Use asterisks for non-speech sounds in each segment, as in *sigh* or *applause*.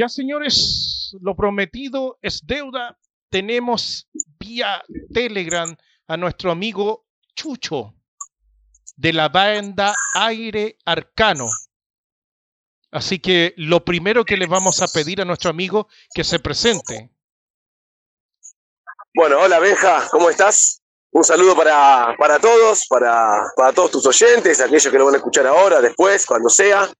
Ya, señores, lo prometido es deuda. Tenemos vía Telegram a nuestro amigo Chucho de la banda Aire Arcano. Así que lo primero que le vamos a pedir a nuestro amigo que se presente. Bueno, hola Benja, ¿cómo estás? Un saludo para, para todos, para, para todos tus oyentes, aquellos que lo van a escuchar ahora, después, cuando sea.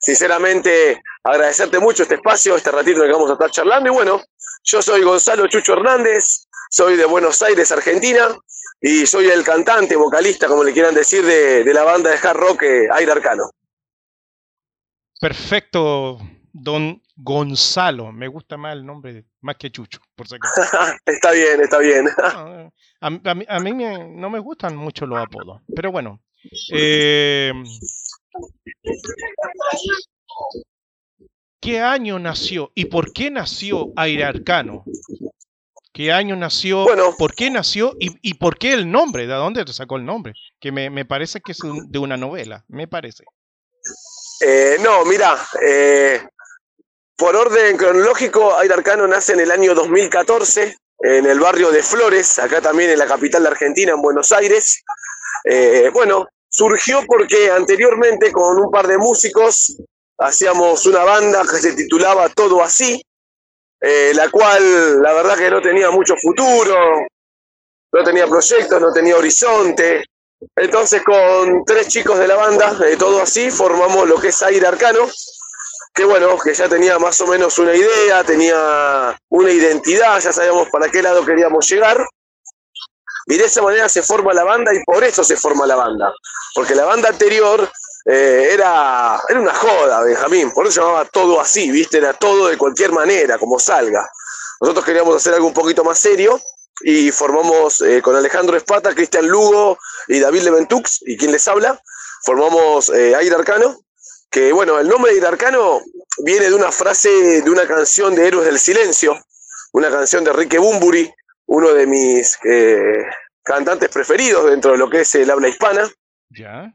Sinceramente, agradecerte mucho este espacio, este ratito que vamos a estar charlando. Y bueno, yo soy Gonzalo Chucho Hernández, soy de Buenos Aires, Argentina, y soy el cantante, vocalista, como le quieran decir, de, de la banda de hard rock eh, Aire Arcano. Perfecto, don Gonzalo. Me gusta más el nombre, más que Chucho, por si acaso. *laughs* está bien, está bien. *laughs* a, a, mí, a mí me, no me gustan mucho los apodos, pero bueno. Eh, ¿Qué año nació y por qué nació Aire Arcano? ¿Qué año nació? Bueno. ¿Por qué nació y, y, por qué el nombre? ¿De dónde te sacó el nombre? Que me, me parece que es un, de una novela, me parece. Eh, no, mira, eh, por orden cronológico, Aire Arcano nace en el año 2014 en el barrio de Flores, acá también en la capital de Argentina, en Buenos Aires. Eh, bueno, surgió porque anteriormente con un par de músicos hacíamos una banda que se titulaba Todo Así, eh, la cual la verdad que no tenía mucho futuro, no tenía proyectos, no tenía horizonte. Entonces con tres chicos de la banda, de Todo Así, formamos lo que es Aire Arcano, que bueno, que ya tenía más o menos una idea, tenía una identidad, ya sabíamos para qué lado queríamos llegar. Y de esa manera se forma la banda y por eso se forma la banda. Porque la banda anterior eh, era, era una joda, Benjamín. Por eso llamaba todo así, ¿viste? Era todo de cualquier manera, como salga. Nosotros queríamos hacer algo un poquito más serio y formamos eh, con Alejandro Espata, Cristian Lugo y David Leventux, y quien les habla, formamos eh, Aire Arcano, que bueno, el nombre de Arcano viene de una frase de una canción de Héroes del Silencio, una canción de Enrique Bumburi, uno de mis eh, cantantes preferidos dentro de lo que es el habla hispana, ¿Ya?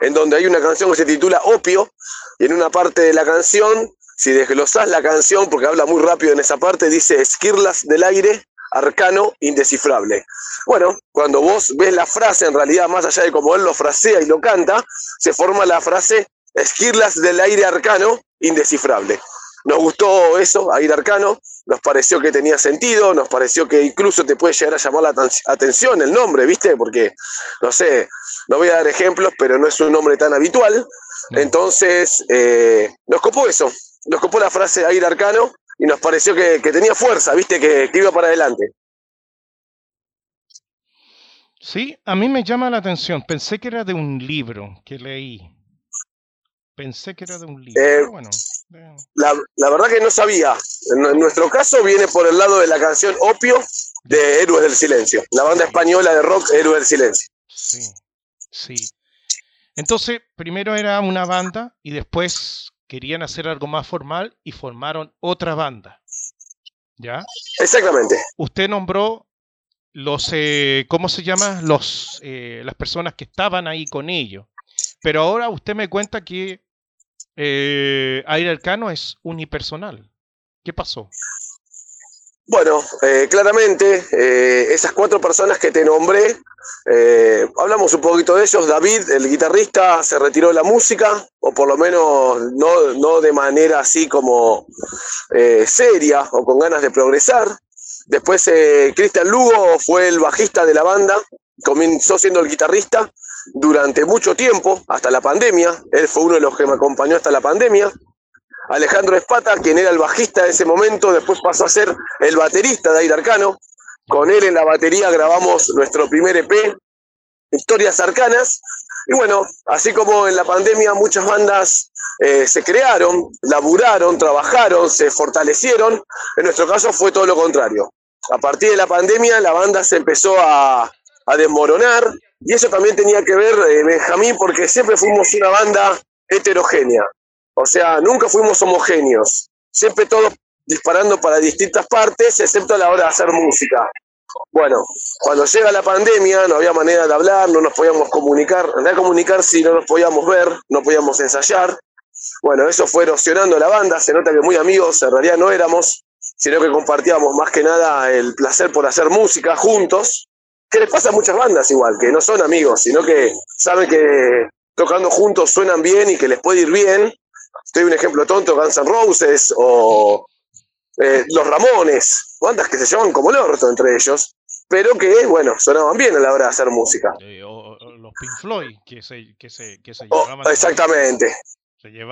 en donde hay una canción que se titula Opio, y en una parte de la canción, si desglosás la canción, porque habla muy rápido en esa parte, dice esquirlas del aire, arcano, indescifrable. Bueno, cuando vos ves la frase, en realidad, más allá de cómo él lo frasea y lo canta, se forma la frase esquirlas del aire arcano, indescifrable. Nos gustó eso, aire arcano, nos pareció que tenía sentido, nos pareció que incluso te puede llegar a llamar la atención el nombre, ¿viste? Porque, no sé, no voy a dar ejemplos, pero no es un nombre tan habitual. Entonces, eh, nos copó eso, nos copó la frase aire arcano y nos pareció que, que tenía fuerza, ¿viste? Que, que iba para adelante. Sí, a mí me llama la atención. Pensé que era de un libro que leí. Pensé que era de un libro. Eh, pero bueno, La, la verdad que no sabía. En, en nuestro caso viene por el lado de la canción Opio de Héroes del Silencio, la banda española de rock Héroes del Silencio. sí, sí. Entonces, primero era una banda y después querían hacer algo más formal y formaron otra banda. ¿Ya? Exactamente. Usted nombró los, eh, ¿cómo se llama? Los, eh, las personas que estaban ahí con ellos. Pero ahora usted me cuenta que eh, Aire es unipersonal. ¿Qué pasó? Bueno, eh, claramente, eh, esas cuatro personas que te nombré, eh, hablamos un poquito de ellos. David, el guitarrista, se retiró de la música, o por lo menos no, no de manera así como seria o con ganas de progresar. Después, Cristian Lugo fue el bajista de la banda, comenzó siendo el guitarrista durante mucho tiempo, hasta la pandemia. Él fue uno de los que me acompañó hasta la pandemia. Alejandro Espata, quien era el bajista de ese momento, después pasó a ser el baterista de Aire Arcano. Con él en la batería grabamos nuestro primer EP, Historias Arcanas. Y bueno, así como en la pandemia muchas bandas eh, se crearon, laburaron, trabajaron, se fortalecieron, en nuestro caso fue todo lo contrario. A partir de la pandemia la banda se empezó a, a desmoronar y eso también tenía que ver, eh, Benjamín, porque siempre fuimos una banda heterogénea. O sea, nunca fuimos homogéneos. Siempre todos disparando para distintas partes, excepto a la hora de hacer música. Bueno, cuando llega la pandemia no había manera de hablar, no nos podíamos comunicar. No había comunicar si no nos podíamos ver, no podíamos ensayar. Bueno, eso fue erosionando la banda, se nota que muy amigos en realidad no éramos, sino que compartíamos más que nada el placer por hacer música juntos, que les pasa a muchas bandas igual, que no son amigos, sino que saben que tocando juntos suenan bien y que les puede ir bien. Estoy un ejemplo tonto, Guns N' Roses o eh, Los Ramones, bandas que se llevan como el orto entre ellos, pero que, bueno, sonaban bien a la hora de hacer música. o, los Pink Floyd, que se, que se, que se oh, llevaban. exactamente.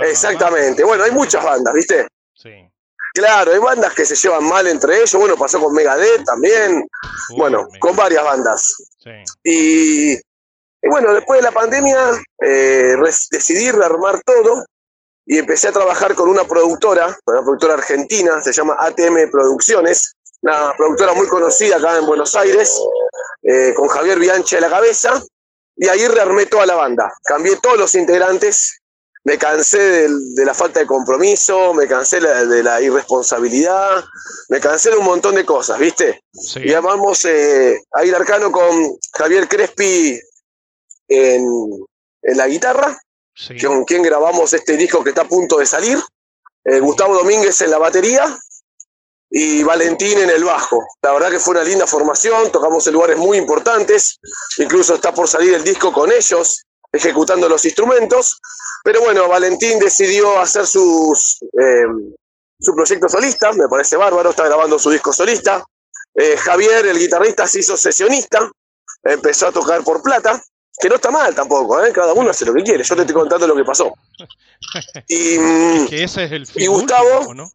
exactamente. Bueno, hay muchas bandas, ¿viste? Sí. Claro, hay bandas que se llevan mal entre ellos. Bueno, pasó con Megadeth también. bueno, con varias bandas. Sí. Y, bueno, después de la pandemia eh, decidí rearmar todo y empecé a trabajar con una productora, una productora argentina, se llama ATM Producciones, una productora muy conocida acá en Buenos Aires, eh, con Javier Bianchi a la cabeza, y ahí rearmé toda la banda. Cambié todos los integrantes, me cansé de, la falta de compromiso, me cansé de la irresponsabilidad, me cansé de un montón de cosas, ¿viste? Y llamamos eh, a ir arcano con Javier Crespi en, en la guitarra, con quien grabamos este disco que está a punto de salir, eh, Gustavo Domínguez en la batería y Valentín en el bajo. La verdad que fue una linda formación, tocamos en lugares muy importantes, incluso está por salir el disco con ellos, ejecutando los instrumentos, pero bueno, Valentín decidió hacer sus, eh, su proyecto solista, me parece bárbaro, está grabando su disco solista. Eh, Javier, el guitarrista, se hizo sesionista, empezó a tocar por plata, que no está mal tampoco, ¿eh? cada uno hace lo que quiere, yo te estoy contando lo que pasó. *laughs* Y, que ese es el y Gustavo, ¿no?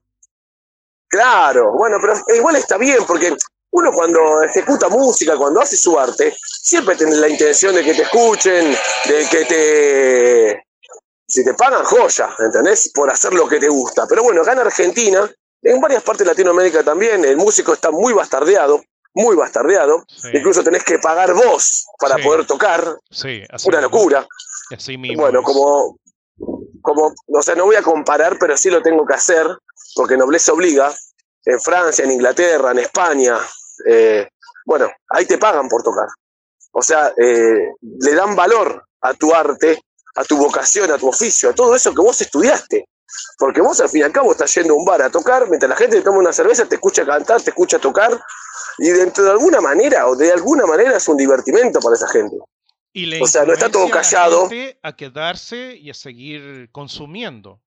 Claro, bueno, pero igual está bien, porque uno cuando ejecuta música, cuando hace su arte, siempre tiene la intención de que te escuchen, de que te... Si te pagan joya, ¿entendés? Por hacer lo que te gusta. Pero bueno, acá en Argentina, en varias partes de Latinoamérica también, el músico está muy bastardeado, muy bastardeado. Incluso tenés que pagar vos para poder tocar. Sí, Una locura. Así mismo bueno, como, como, o sea, no voy a comparar, pero sí lo tengo que hacer porque nobleza obliga, en Francia, en Inglaterra, en España, eh, bueno, ahí te pagan por tocar. O sea, eh, le dan valor a tu arte, a tu vocación, a tu oficio, a todo eso que vos estudiaste. Porque vos al fin y al cabo estás yendo a un bar a tocar, mientras la gente te toma una cerveza, te escucha cantar, te escucha tocar, y dentro de alguna manera, o de alguna manera, es un divertimento para esa gente. Y o sea, no está todo callado. A, a quedarse y a seguir consumiendo.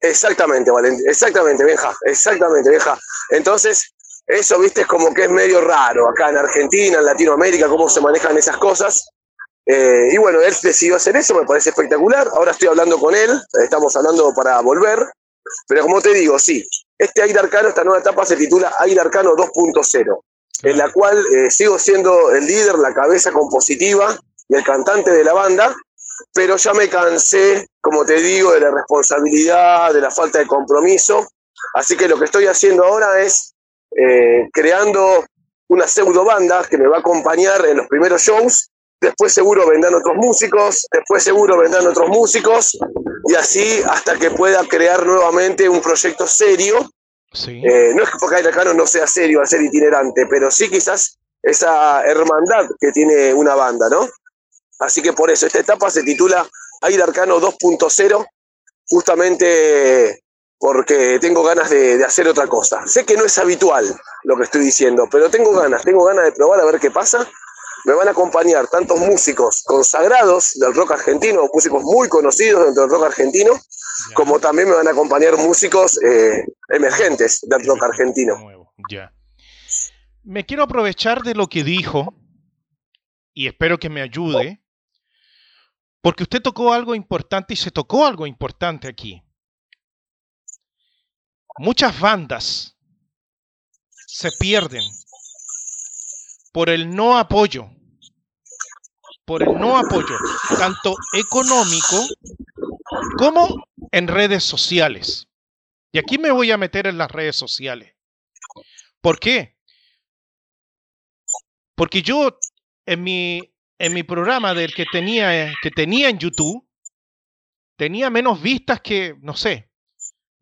Exactamente, Valentín, exactamente, vieja, exactamente, vieja. Entonces, eso, viste, es como que es medio raro acá en Argentina, en Latinoamérica, cómo se manejan esas cosas. Eh, y bueno, él decidió hacer eso, me parece espectacular. Ahora estoy hablando con él, estamos hablando para volver. Pero como te digo, sí, este Aire Arcano, esta nueva etapa se titula Aire Arcano 2.0, en la cual eh, sigo siendo el líder, la cabeza compositiva y el cantante de la banda, pero ya me cansé, como te digo, de la responsabilidad, de la falta de compromiso. Así que lo que estoy haciendo ahora es eh, creando una pseudo banda que me va a acompañar en los primeros shows. Después seguro vendrán otros músicos, después seguro vendrán otros músicos, y así hasta que pueda crear nuevamente un proyecto serio. Eh, no es que porque Cano no sea serio al ser itinerante, pero sí quizás esa hermandad que tiene una banda, ¿no? Así que por eso, esta etapa se titula Aire Arcano 2.0, justamente porque tengo ganas de, hacer otra cosa. Sé que no es habitual lo que estoy diciendo, pero tengo ganas, tengo ganas de probar a ver qué pasa. Me van a acompañar tantos músicos consagrados del rock argentino, músicos muy conocidos dentro del rock argentino, como también me van a acompañar músicos eh, emergentes del rock argentino. Ya. Me quiero aprovechar de lo que dijo y espero que me ayude porque usted tocó algo importante y se tocó algo importante aquí. Muchas bandas se pierden por el no apoyo, por el no apoyo, tanto económico como en redes sociales. Y aquí me voy a meter en las redes sociales. ¿Por qué? Porque yo en mi en mi programa del que tenía, que tenía en YouTube, tenía menos vistas que, no sé,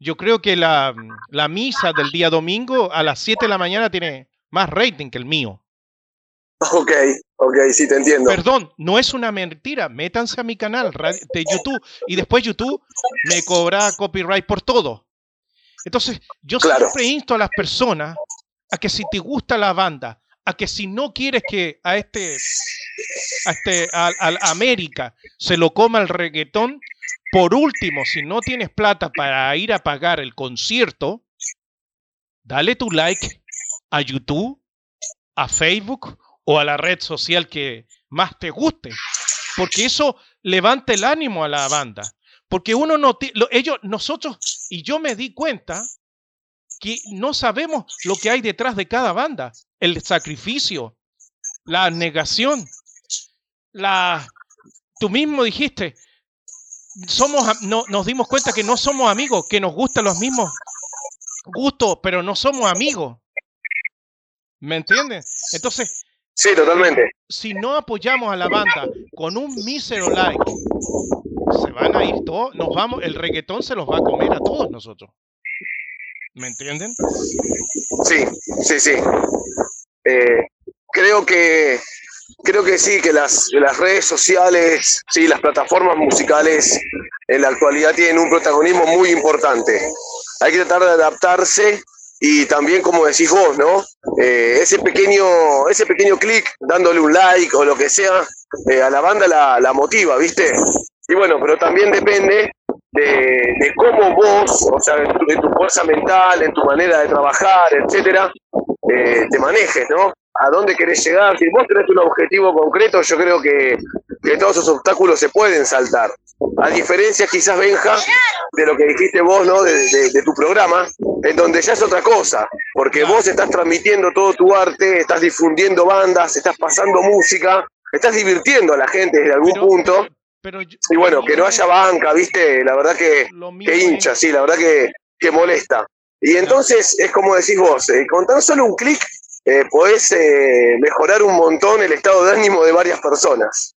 yo creo que la, la misa del día domingo a las 7 de la mañana tiene más rating que el mío. *laughs* Ok, ok, sí te entiendo. Perdón, no es una mentira. Métanse a mi canal de YouTube y después YouTube me cobra copyright por todo. Entonces, yo siempre insto a las personas a que si te gusta la banda, a que si no quieres que a este, a este, al América se lo coma el reggaetón, por último, si no tienes plata para ir a pagar el concierto, dale tu like a YouTube, a Facebook o a la red social que más te guste, porque eso levanta el ánimo a la banda. Porque uno no, ellos, nosotros, y yo me di cuenta que no sabemos lo que hay detrás de cada banda, el sacrificio, la negación, la, tú mismo dijiste, somos, no, nos dimos cuenta que no somos amigos, que nos gustan los mismos gustos, pero no somos amigos. ¿Me entiendes? Entonces. Sí, totalmente. Si no apoyamos a la banda con un mísero like, se van a ir todos, nos vamos, el reggaetón se los va a comer a todos nosotros. ¿Me entienden? Sí, sí, sí. Eh, creo que creo que sí, que las, las redes sociales, sí, las plataformas musicales en la actualidad tienen un protagonismo muy importante. Hay que tratar de adaptarse y también, como decís vos, ¿no? Eh, ese pequeño, ese pequeño clic, dándole un like o lo que sea, eh, a la banda la, la, motiva, ¿viste? Y bueno, pero también depende de, cómo vos, o sea, de tu, fuerza mental, en tu manera de trabajar, etcétera, eh, te manejes, ¿no? a dónde querés llegar. Si vos tenés un objetivo concreto, yo creo que, todos esos obstáculos se pueden saltar. A diferencia, quizás, Benja, de lo que dijiste vos, ¿no? De, tu programa, en donde ya es otra cosa, porque vos estás transmitiendo todo tu arte, estás difundiendo bandas, estás pasando música, estás divirtiendo a la gente desde algún punto. y bueno, que no haya banca, ¿viste? La verdad que, que hincha, sí, la verdad que, que molesta. Y entonces es como decís vos, eh, con tan solo un clic eh, podés eh, mejorar un montón el estado de ánimo de varias personas.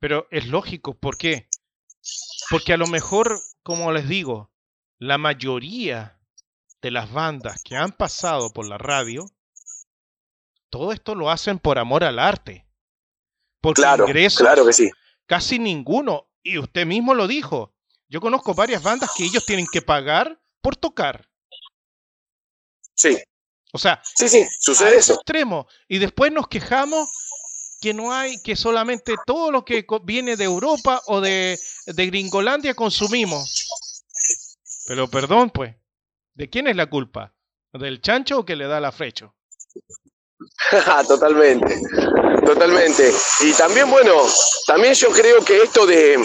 Pero es lógico, ¿por qué? Porque a lo mejor, como les digo, la mayoría de las bandas que han pasado por la radio, todo esto lo hacen por amor al arte. Porque claro, claro que sí. Casi ninguno, y usted mismo lo dijo, yo conozco varias bandas que ellos tienen que pagar por tocar. Sí. O sea, sí, sí, sucede eso. extremo. Y después nos quejamos que no hay, que solamente todo lo que viene de Europa o de, de Gringolandia consumimos. Pero perdón, pues, ¿de quién es la culpa? ¿Del chancho o que le da la frecho? *laughs* totalmente, totalmente. Y también, bueno, también yo creo que esto de,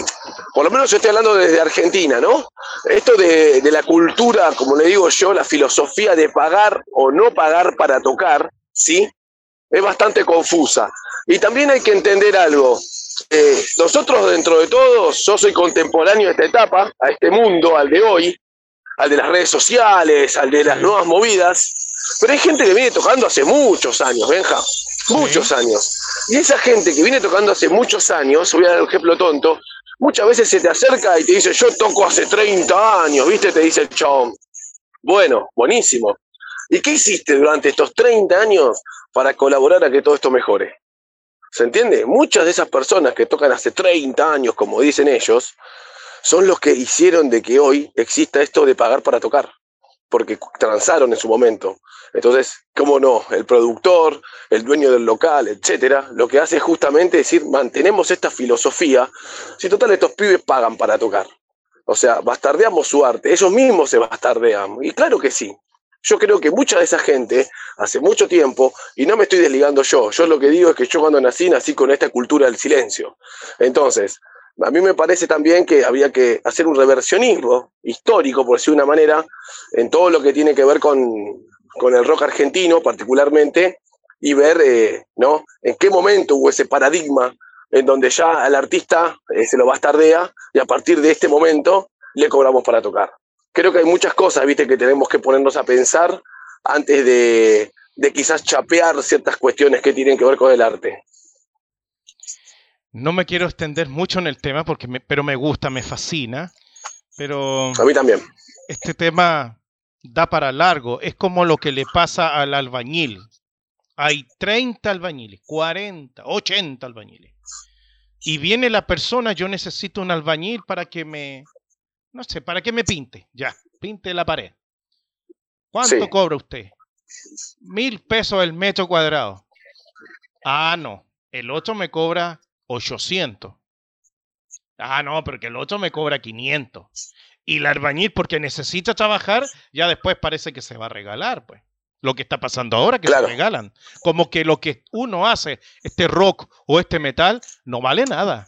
por lo menos yo estoy hablando desde Argentina, ¿no? Esto de, la cultura, como le digo yo, la filosofía de pagar o no pagar para tocar, ¿sí? Es bastante confusa. Y también hay que entender algo. Eh, nosotros dentro de todos, yo soy contemporáneo a esta etapa, a este mundo, al de hoy, al de las redes sociales, al de las nuevas movidas, pero hay gente que viene tocando hace muchos años, Benja, muchos años. Y esa gente que viene tocando hace muchos años, voy a dar un ejemplo tonto, muchas veces se te acerca y te dice, yo toco hace 30 años, ¿viste? Te dice el chabón. Bueno, buenísimo. ¿Y qué hiciste durante estos 30 años para colaborar a que todo esto mejore? ¿Se entiende? Muchas de esas personas que tocan hace 30 años, como dicen ellos, son los que hicieron de que hoy exista esto de pagar para tocar porque transaron en su momento. Entonces, ¿cómo no? El productor, el dueño del local, etcétera, lo que hace es justamente decir, mantenemos esta filosofía, si total estos pibes pagan para tocar. O sea, bastardeamos su arte, ellos mismos se bastardean. Y claro que sí. Yo creo que mucha de esa gente, hace mucho tiempo, y no me estoy desligando yo, yo lo que digo es que yo cuando nací, nací con esta cultura del silencio. Entonces, a mí me parece también que había que hacer un reversionismo histórico, por decir de una manera, en todo lo que tiene que ver con, el rock argentino particularmente, y ver eh, ¿no? en qué momento hubo ese paradigma en donde ya al artista eh, se lo bastardea y a partir de este momento le cobramos para tocar. Creo que hay muchas cosas, viste, que tenemos que ponernos a pensar antes de, de quizás chapear ciertas cuestiones que tienen que ver con el arte. No me quiero extender mucho en el tema, porque pero me gusta, me fascina. Pero. A mí también. Este tema da para largo. Es como lo que le pasa al albañil. hay 30 albañiles, 40, 80 albañiles. Y viene la persona, yo necesito un albañil para que me, no sé, para que me pinte, ya, pinte la pared. ¿Cuánto cobra usted? Mil pesos el metro cuadrado. Ah, no, el otro me cobra 800. Ah, no, porque el otro me cobra 500. Y el albañil, porque necesita trabajar, ya después parece que se va a regalar, pues. Lo que está pasando ahora, que se regalan. Como que lo que uno hace, este rock o este metal, no vale nada.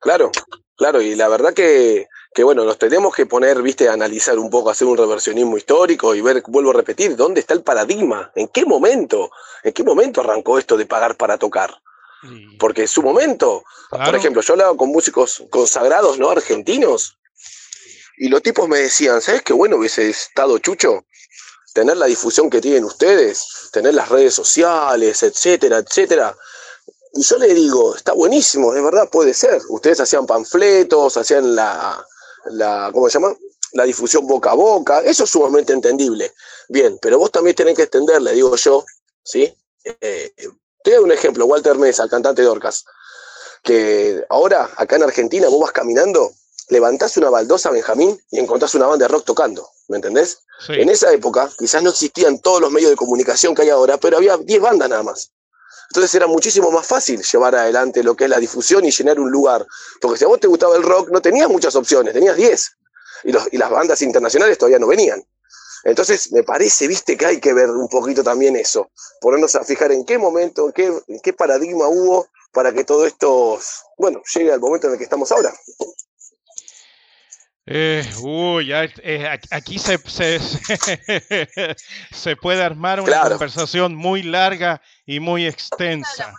Claro, claro, y la verdad que, que bueno, nos tenemos que poner, viste, a analizar un poco, hacer un reversionismo histórico y ver, vuelvo a repetir, dónde está el paradigma, en qué momento, en qué momento arrancó esto de pagar para tocar. Porque en su momento, por ejemplo, yo hablaba con músicos consagrados, ¿no? Argentinos, y los tipos me decían, ¿sabes qué bueno hubiese estado Chucho? Tener la difusión que tienen ustedes, tener las redes sociales, etcétera, etcétera. Y yo le digo, está buenísimo, de verdad puede ser. Ustedes hacían panfletos, hacían la, la ¿cómo se llama? La difusión boca a boca, eso es sumamente entendible. Bien, pero vos también tenés que extender, le digo yo, ¿sí? Eh, te doy un ejemplo, Walter Mesa, cantante de Orcas, que ahora acá en Argentina vos vas caminando levantás una baldosa, Benjamín, y encontrás una banda de rock tocando, ¿me entendés? En esa época quizás no existían todos los medios de comunicación que hay ahora, pero había 10 bandas nada más. Entonces era muchísimo más fácil llevar adelante lo que es la difusión y llenar un lugar. Porque si a vos te gustaba el rock, no tenías muchas opciones, tenías 10. Y, y las bandas internacionales todavía no venían. Entonces, me parece, viste, que hay que ver un poquito también eso. Ponernos a fijar en qué momento, en qué, qué paradigma hubo para que todo esto, bueno, llegue al momento en el que estamos ahora. Eh, uy, eh, aquí se, *laughs* se, puede armar una conversación muy larga y muy extensa.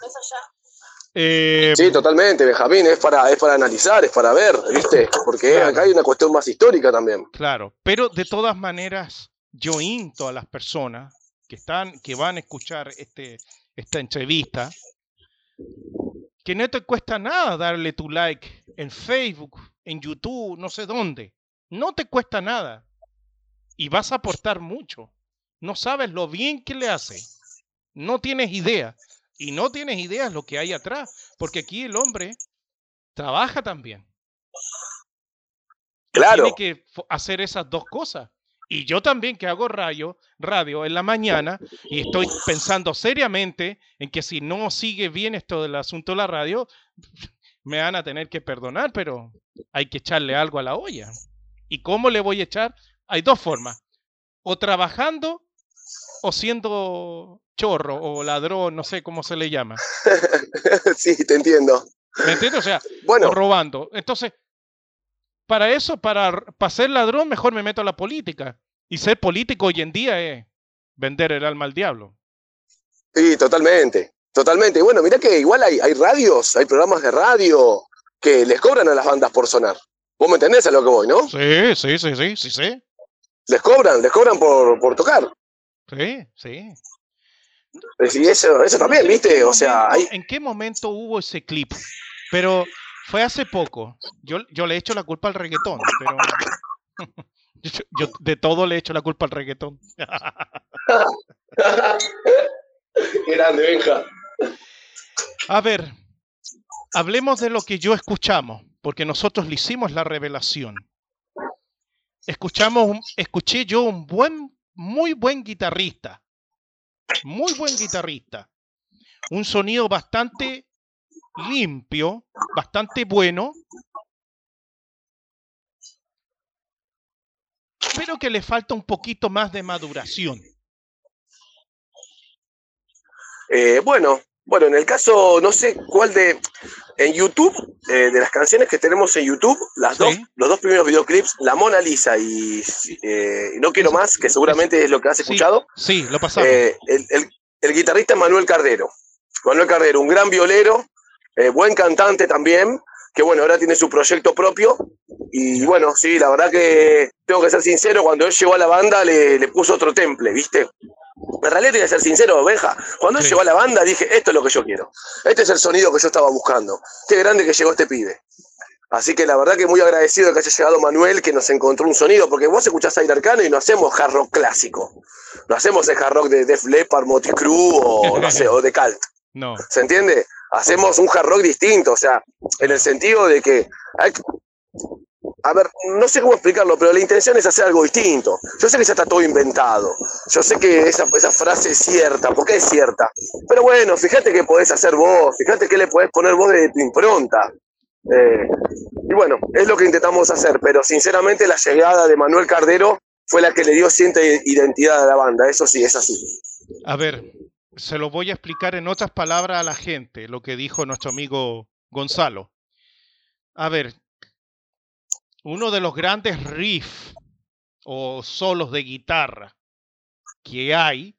Eh, sí, totalmente, Benjamín, es para, es para analizar, es para ver, ¿viste? Porque acá hay una cuestión más histórica también. Claro, pero de todas maneras, yo into a las personas que están, que van a escuchar este, esta entrevista, que no te cuesta nada darle tu like en Facebook, en YouTube, no sé dónde. No te cuesta nada. Y vas a aportar mucho. No sabes lo bien que le hace. No tienes idea. Y no tienes idea lo que hay atrás. Porque aquí el hombre trabaja también. Claro. Tiene que hacer esas dos cosas. Y yo también que hago radio, radio en la mañana y estoy pensando seriamente en que si no sigue bien esto del asunto de la radio, me van a tener que perdonar, pero hay que echarle algo a la olla. ¿Y cómo le voy a echar? Hay dos formas. O trabajando o siendo chorro o ladrón, no sé cómo se le llama. *laughs* sí, te entiendo. ¿Me entiendes? O sea, bueno. robando. Entonces, para eso, para, para ser ladrón, mejor me meto a la política. Y ser político hoy en día es vender el alma al diablo. Sí, totalmente. Totalmente. Y bueno, mira que igual hay, hay radios, hay programas de radio que les cobran a las bandas por sonar. ¿Vos me entendés a lo que voy, no? Sí, sí, sí, sí, sí, sí. Les cobran, les cobran por, por tocar. Sí, sí. Y eso, eso también, ¿viste? O sea, ¿En qué momento hubo ese clip? Pero fue hace poco. Yo, yo le echo la culpa al reggaetón, pero *laughs* yo, de todo le echo la culpa al reggaetón. *laughs* Grande, Benja. A ver, hablemos de lo que yo escuchamos, porque nosotros le hicimos la revelación. Escuchamos, escuché yo un buen, muy buen guitarrista, muy buen guitarrista, un sonido bastante limpio, bastante bueno, pero que le falta un poquito más de maduración. Eh, bueno, bueno, en el caso, no sé cuál de. En YouTube, eh, de las canciones que tenemos en YouTube, las dos, los dos primeros videoclips, La Mona Lisa y eh, No Quiero Más, que seguramente es lo que has escuchado. Sí, lo pasamos. el, el, guitarrista Manuel Cardero. Manuel Cardero, un gran violero, buen cantante también, que bueno, ahora tiene su proyecto propio. Y bueno, sí, la verdad que tengo que ser sincero, cuando él llegó a la banda le, le puso otro temple, ¿viste? En realidad, voy a ser sincero, Benja. Cuando él llegó a la banda, dije: Esto es lo que yo quiero. Este es el sonido que yo estaba buscando. Qué grande que llegó este pibe. Así que la verdad que muy agradecido de que haya llegado Manuel, que nos encontró un sonido, porque vos escuchás Aire Arcano y no hacemos jarro clásico. No hacemos el hard rock de Def Leppard, Motley Crue o, *laughs* no sé, o de Cult. No. ¿Se entiende? Hacemos un hard rock distinto, o sea, en el sentido de que hay, a ver, no sé cómo explicarlo, pero la intención es hacer algo distinto. Yo sé que ya está todo inventado. Yo sé que esa, frase es cierta, porque es cierta. Pero bueno, fíjate que podés hacer vos, fíjate que le podés poner vos de tu impronta. Eh, y bueno, es lo que intentamos hacer, pero sinceramente la llegada de Manuel Cardero fue la que le dio cierta identidad a la banda, eso sí, es así. A ver, se lo voy a explicar en otras palabras a la gente, lo que dijo nuestro amigo Gonzalo. A ver, uno de los grandes riffs o solos de guitarra que hay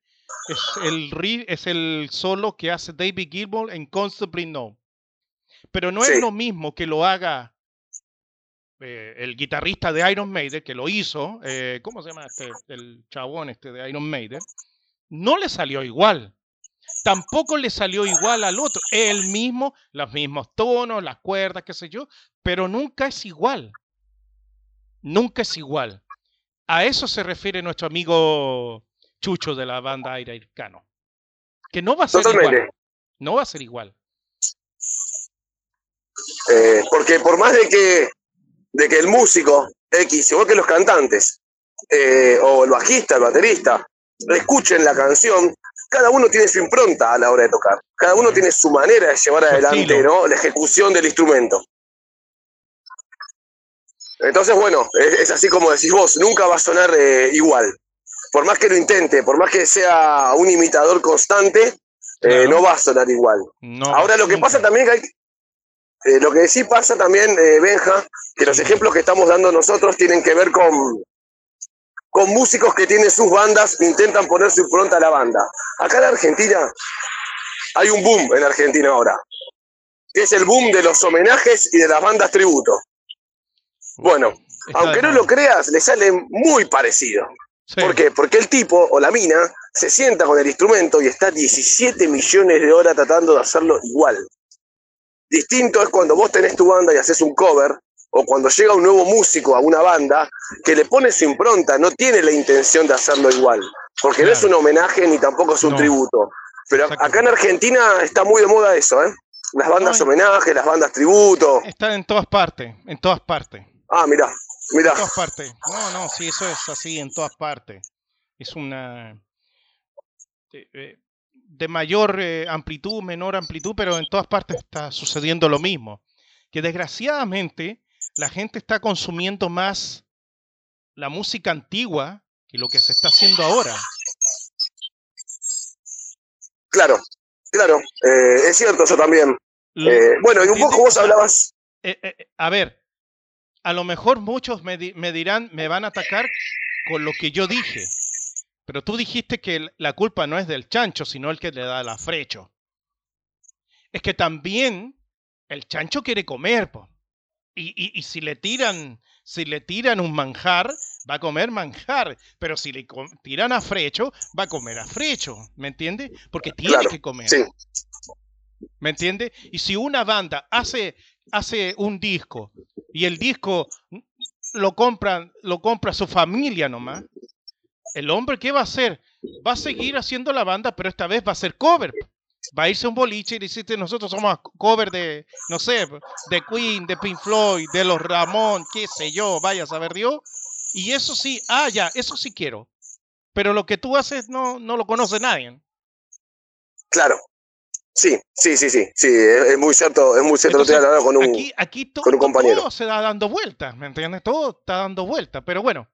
es el riff, es el solo que hace David Gilmour en Constantly No. Pero no es lo mismo que lo haga eh, el guitarrista de Iron Maiden, que lo hizo, eh, ¿cómo se llama este? El chabón este de Iron Maiden. No le salió igual. Tampoco le salió igual al otro. El mismo, los mismos tonos, las cuerdas, qué sé yo, pero nunca es igual nunca es igual. A eso se refiere nuestro amigo Chucho de la banda Aire. Que no va a ser igual. No va a ser igual. Eh, porque por más de que, de que el músico X, igual que los cantantes, eh, o el bajista, el baterista, escuchen la canción, cada uno tiene su impronta a la hora de tocar. Cada uno tiene su manera de llevar adelante ¿no? la ejecución del instrumento. Entonces, bueno, es, así como decís vos, nunca va a sonar eh, igual. Por más que lo intente, por más que sea un imitador constante, eh, no va a sonar igual. Ahora lo que pasa también que hay, eh, lo que sí pasa también, Benja, que los ejemplos que estamos dando nosotros tienen que ver con, con músicos que tienen sus bandas, intentan poner su impronta a la banda. Acá en Argentina hay un boom en Argentina ahora, que es el boom de los homenajes y de las bandas tributo. Bueno, aunque no lo creas, le sale muy parecido. ¿Por qué? Porque el tipo o la mina se sienta con el instrumento y está 17 millones de horas tratando de hacerlo igual. Distinto es cuando vos tenés tu banda y haces un cover, o cuando llega un nuevo músico a una banda que le pone su impronta, no tiene la intención de hacerlo igual, porque no es un homenaje ni tampoco es un tributo. Pero acá en Argentina está muy de moda eso, ¿eh? Las bandas homenaje, las bandas tributo. Están en todas partes, en todas partes. Ah, mira, mira. En todas partes. No, no, sí, eso es así en todas partes. Es una de, eh, mayor eh, amplitud, menor amplitud, pero en todas partes está sucediendo lo mismo. Que desgraciadamente la gente está consumiendo más la música antigua que lo que se está haciendo ahora. Claro, claro, eh, es cierto eso también. bueno, y un poco vos hablabas. a ver, a lo mejor muchos me, dirán, me van a atacar con lo que yo dije. Pero tú dijiste que la culpa no es del chancho, sino el que le da el afrecho. Es que también el chancho quiere comer, Y, si le tiran, si le tiran un manjar, va a comer manjar. Pero si le tiran afrecho, va a comer afrecho. ¿Me entiende? Porque tiene que comer. ¿Me entiende? Y si una banda hace, hace un disco y el disco lo compra, lo compra su familia nomás, el hombre, ¿qué va a hacer? Va a seguir haciendo la banda, pero esta vez va a ser cover. Va a irse un boliche y decirte, nosotros somos cover de, no sé, de Queen, de Pink Floyd, de los Ramón, qué sé yo, vaya a saber Dios. Y eso sí, ah, ya, eso sí quiero. Pero lo que tú haces no, no lo conoce nadie. Claro, Sí, sí, sí, sí, sí, es, muy cierto, es muy cierto. con un, aquí, aquí todo, todo se da dando vueltas, ¿me entiendes? Todo está dando vueltas, pero bueno,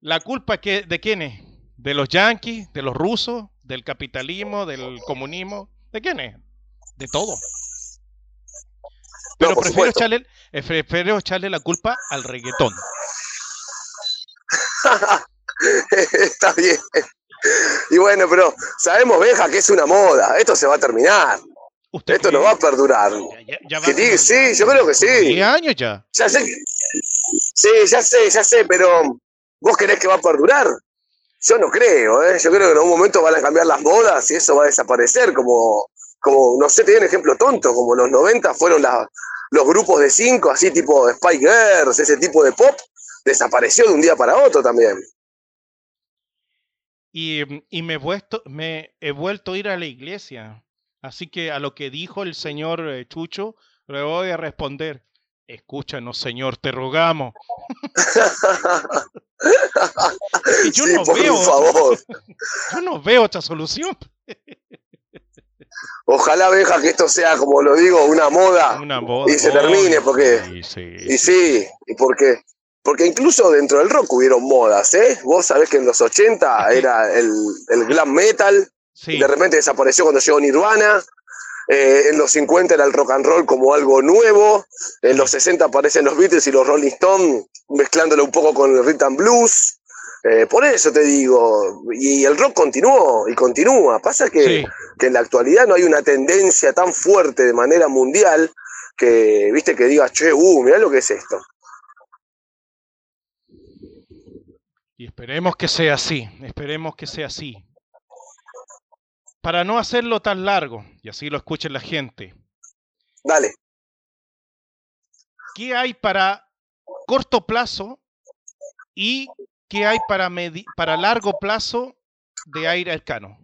la culpa que, de quién es? De los yanquis, de los rusos, del capitalismo, del comunismo, ¿de quién es? De todo. Pero prefiero, echarle, eh, prefiero echarle la culpa al reggaetón. *laughs* está bien. Y bueno, pero sabemos, Beja, que es una moda. Esto se va a terminar. Esto no va a perdurar. sí, yo creo que sí. 10 años ya. Ya sé. Sí, ya sé, ya sé, pero ¿vos querés que va a perdurar? Yo no creo, ¿eh? Yo creo que en algún momento van a cambiar las modas y eso va a desaparecer, como, como no sé, te doy un ejemplo tonto, como los 90 fueron los grupos de cinco, así tipo Spy Girls, ese tipo de pop, desapareció de un día para otro también. Y, y me, he vuelto, me he vuelto a ir a la iglesia. Así que a lo que dijo el señor eh, Chucho, le voy a responder, escúchanos señor, te rogamos. *laughs* yo, Sí, no por veo, favor. *laughs* yo no veo otra solución. *laughs* Ojalá, Benja, que esto sea, como lo digo, una moda. Una moda. y se termine, porque- Sí, sí, Y sí, y porque, porque incluso dentro del rock hubieron modas, ¿eh? Vos sabés que en los 80 era el, el glam metal, sí. de repente desapareció cuando llegó Nirvana. eh, en los 50 era el rock and roll como algo nuevo. En los 60 aparecen los Beatles y los Rolling Stones mezclándolo un poco con el rhythm and blues. Eh, por eso te digo, y el rock continuó y continúa. Pasa que, Sí. que en la actualidad no hay una tendencia tan fuerte de manera mundial que, viste, que digas, che, uh, mirá lo que es esto. Y esperemos que sea así, esperemos que sea así. Para no hacerlo tan largo, y así lo escuche la gente, Dale. ¿qué hay para corto plazo y qué hay para, medi- para largo plazo de aire arcano?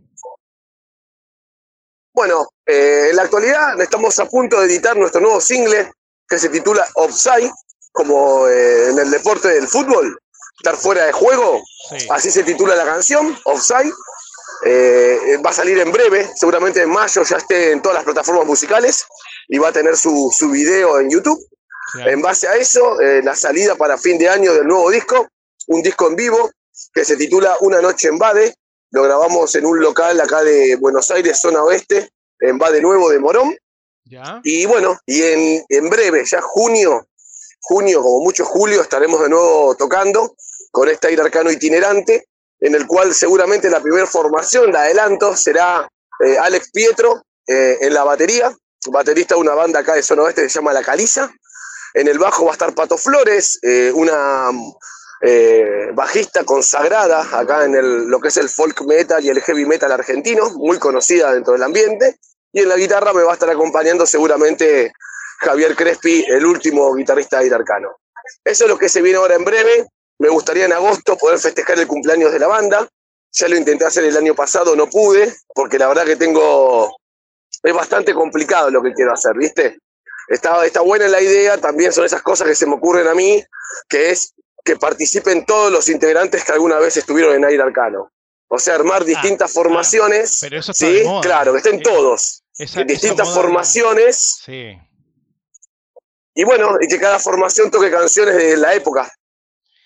Bueno, eh, en la actualidad estamos a punto de editar nuestro nuevo single que se titula Offside, como eh, en el deporte del fútbol, estar fuera de juego, Sí, así se titula la canción, Offside. Eh, va a salir en breve, seguramente en mayo ya esté en todas las plataformas musicales y va a tener su, su video en YouTube. sí, En base a eso, eh, la salida para fin de año del nuevo disco, un disco en vivo que se titula Una noche en Bade. Lo grabamos en un local acá de Buenos Aires, zona oeste, en Bade Nuevo de Morón. ¿Ya? Y bueno, y en, en breve, ya junio, junio, como mucho julio, estaremos de nuevo tocando con este aire arcano itinerante, en el cual seguramente la primera formación, la adelanto, será eh, Alex Pietro eh, en la batería, baterista de una banda acá de zona oeste que se llama La Caliza. En el bajo va a estar Pato Flores, eh, una bajista consagrada acá en lo que es el folk metal y el heavy metal argentino, muy conocida dentro del ambiente. Y en la guitarra me va a estar acompañando seguramente Javier Crespi, el último guitarrista de Arcano. Eso es lo que se viene ahora en breve. Me gustaría en agosto poder festejar el cumpleaños de la banda. Ya lo intenté hacer el año pasado, no pude, porque la verdad que tengo... Es bastante complicado lo que quiero hacer, ¿viste? Está, está buena la idea, también son esas cosas que se me ocurren a mí, que es que participen todos los integrantes que alguna vez estuvieron en Aire Arcano. O sea, armar distintas formaciones. Pero eso está Sí, de moda. claro, que estén Eh, todos esa- en distintas moda- formaciones Sí. y bueno, y que cada formación toque canciones de la época.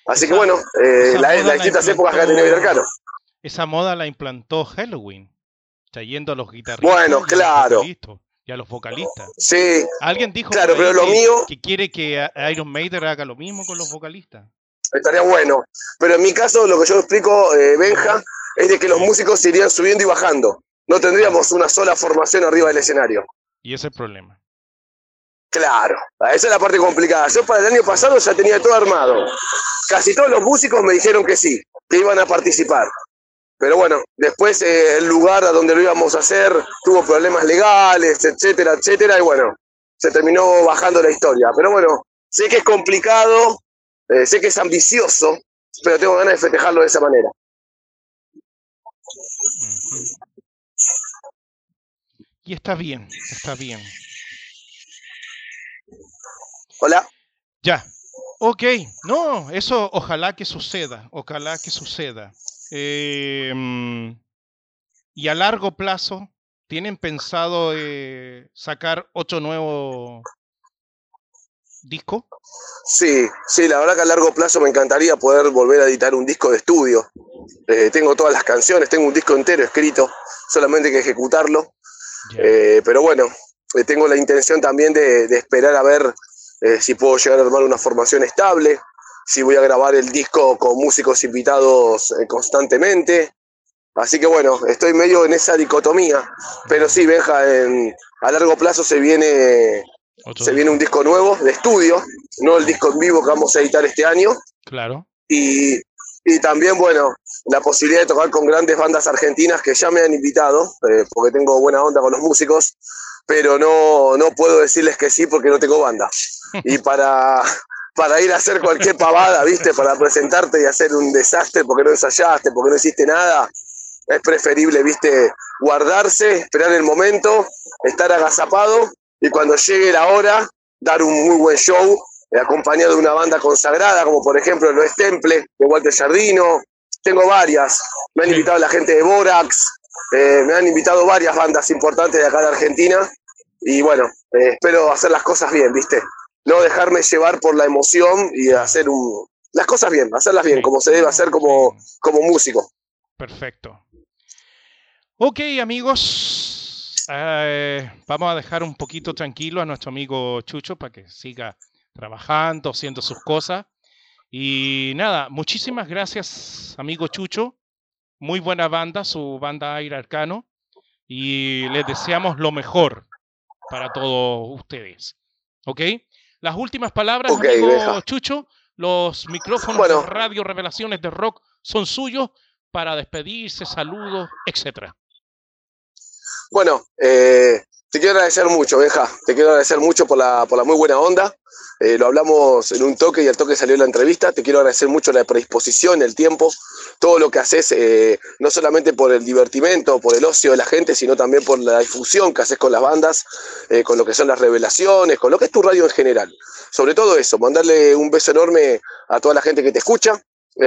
Así que bueno, eh, la- las la distintas épocas que ha tenido. Esa moda la implantó Halloween, trayendo a los guitarristas Bueno, y a los claro. vocalistas- y a los vocalistas. Sí, Alguien dijo Claro, pero lo que, mío- que quiere que Iron Maiden haga lo mismo con los vocalistas. estaría bueno. Pero en mi caso, lo que yo explico, eh, Benja, es de que los músicos se irían subiendo y bajando. No tendríamos una sola formación arriba del escenario. Y ese es el problema. Claro, esa es la parte complicada. Yo para el año pasado ya tenía todo armado. Casi todos los músicos me dijeron que sí, que iban a participar. Pero bueno, después eh, el lugar a donde lo íbamos a hacer tuvo problemas legales, etcétera, etcétera, y bueno, se terminó bajando la historia. Pero bueno, sé que es complicado, eh, sé que es ambicioso, pero tengo ganas de festejarlo de esa manera. Y está bien, está bien. Hola. Ya. Ok. No, eso ojalá que suceda. Ojalá que suceda. Eh, mm, y a largo plazo, ¿tienen pensado eh, sacar otro nuevo disco? Sí, sí, la verdad que a largo plazo me encantaría poder volver a editar un disco de estudio. Eh, tengo todas las canciones, tengo un disco entero escrito, solamente hay que ejecutarlo. Eh, pero bueno, tengo la intención también de, de esperar a ver eh, si puedo llegar a armar una formación estable, si voy a grabar el disco con músicos invitados eh, constantemente. Así que bueno, estoy medio en esa dicotomía. Pero sí, Benja, en- a largo plazo se viene, Otro se viene un disco nuevo de estudio, no el disco en vivo que vamos a editar este año. Claro. Y, y también, bueno, la posibilidad de tocar con grandes bandas argentinas que ya me han invitado, eh, porque tengo buena onda con los músicos, pero no, no puedo decirles que sí porque no tengo banda. *laughs* Y para, para ir a hacer cualquier pavada, ¿viste? Para presentarte y hacer un desastre porque no ensayaste, porque no hiciste nada, es preferible, viste, guardarse, esperar el momento, estar agazapado y cuando llegue la hora, dar un muy buen show, eh, acompañado de una banda consagrada, como por ejemplo Lo Temple, de Walter Jardino. Tengo varias. Me han invitado la gente de Borax, eh, me han invitado varias bandas importantes de acá de Argentina. Y bueno, eh, espero hacer las cosas bien, ¿viste? No dejarme llevar por la emoción y hacer un, las cosas bien, hacerlas bien, como se debe hacer como, como músico. Perfecto. Ok, amigos, eh, vamos a dejar un poquito tranquilo a nuestro amigo Chucho para que siga trabajando, haciendo sus cosas. Y nada, muchísimas gracias, amigo Chucho. Muy buena banda, su banda Aire Arcano. Y les deseamos lo mejor para todos ustedes. ¿Ok? Las últimas palabras, amigo Chucho. Los micrófonos de Radio Revelaciones de Rock son suyos para despedirse, saludos, etcétera. Bueno, eh, te quiero agradecer mucho, Benja. Te quiero agradecer mucho por la, por la muy buena onda. Eh, lo hablamos en un toque y al toque salió la entrevista. Te quiero agradecer mucho la predisposición, el tiempo, todo lo que haces, eh, no solamente por el divertimento, por el ocio de la gente, sino también por la difusión que haces con las bandas, con lo que son las revelaciones, con lo que es tu radio en general. Sobre todo eso, mandarle un beso enorme a toda la gente que te escucha,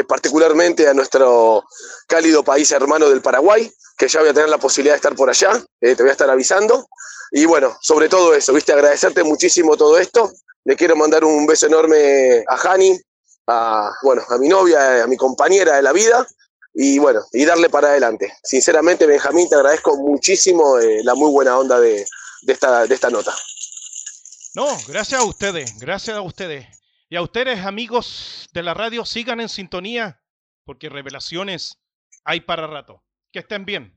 particularmente a nuestro cálido país hermano del Paraguay, que ya voy a tener la posibilidad de estar por allá, eh, te voy a estar avisando. Y bueno, sobre todo eso, viste, agradecerte muchísimo todo esto. Le quiero mandar un beso enorme a Hani, a, bueno, a mi novia, a mi compañera de la vida, y bueno, y darle para adelante. Sinceramente, Benjamín, te agradezco muchísimo eh, la muy buena onda de, esta, de esta nota. No, gracias a ustedes, gracias a ustedes. Y a ustedes, amigos de la radio, sigan en sintonía, porque revelaciones hay para rato. Que estén bien.